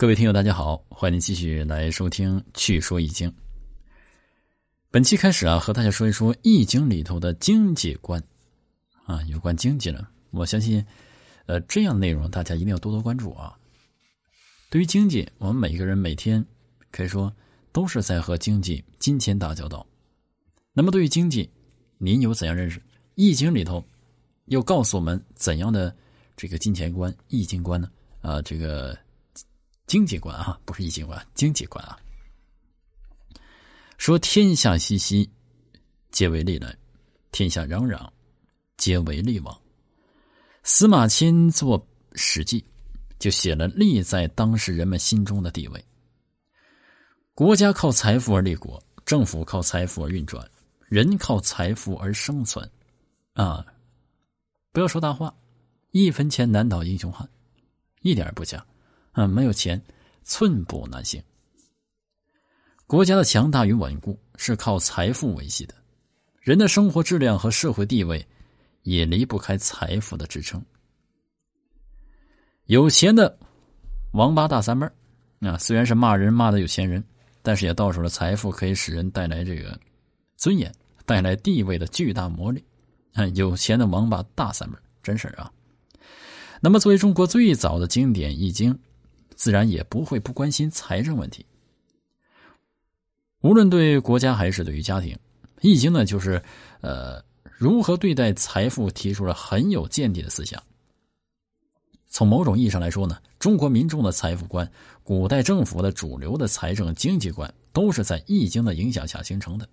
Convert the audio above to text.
各位听友，大家好，欢迎您继续来收听《趣说易经》。本期开始啊，和大家说一说《易经》里头的经济观啊，有关经济呢，我相信，呃，这样的内容大家一定要多多关注啊。对于经济，我们每个人每天可以说都是在和经济、金钱打交道。那么，对于经济，您有怎样认识？《易经》里头又告诉我们怎样的这个金钱观、易经观呢？啊，这个。经济观啊，不是易经观，经济观啊。说天下熙熙，皆为利来；天下攘攘，皆为利往。司马迁做《史记》，就写了利在当时人们心中的地位。国家靠财富而立国，政府靠财富而运转，人靠财富而生存。啊，不要说大话，一分钱难倒英雄汉，一点不假。嗯，没有钱，寸步难行。国家的强大与稳固是靠财富维系的，人的生活质量和社会地位也离不开财富的支撑。有钱的王八大三辈啊，虽然是骂人骂的有钱人，但是也到手了财富，可以使人带来这个尊严，带来地位的巨大魔力。啊，有钱的王八大三辈真事啊。那么，作为中国最早的经典《易经》。自然也不会不关心财政问题。无论对国家还是对于家庭，《易经》呢，就是呃如何对待财富提出了很有见地的思想。从某种意义上来说呢，中国民众的财富观、古代政府的主流的财政经济观，都是在《易经》的影响下形成的。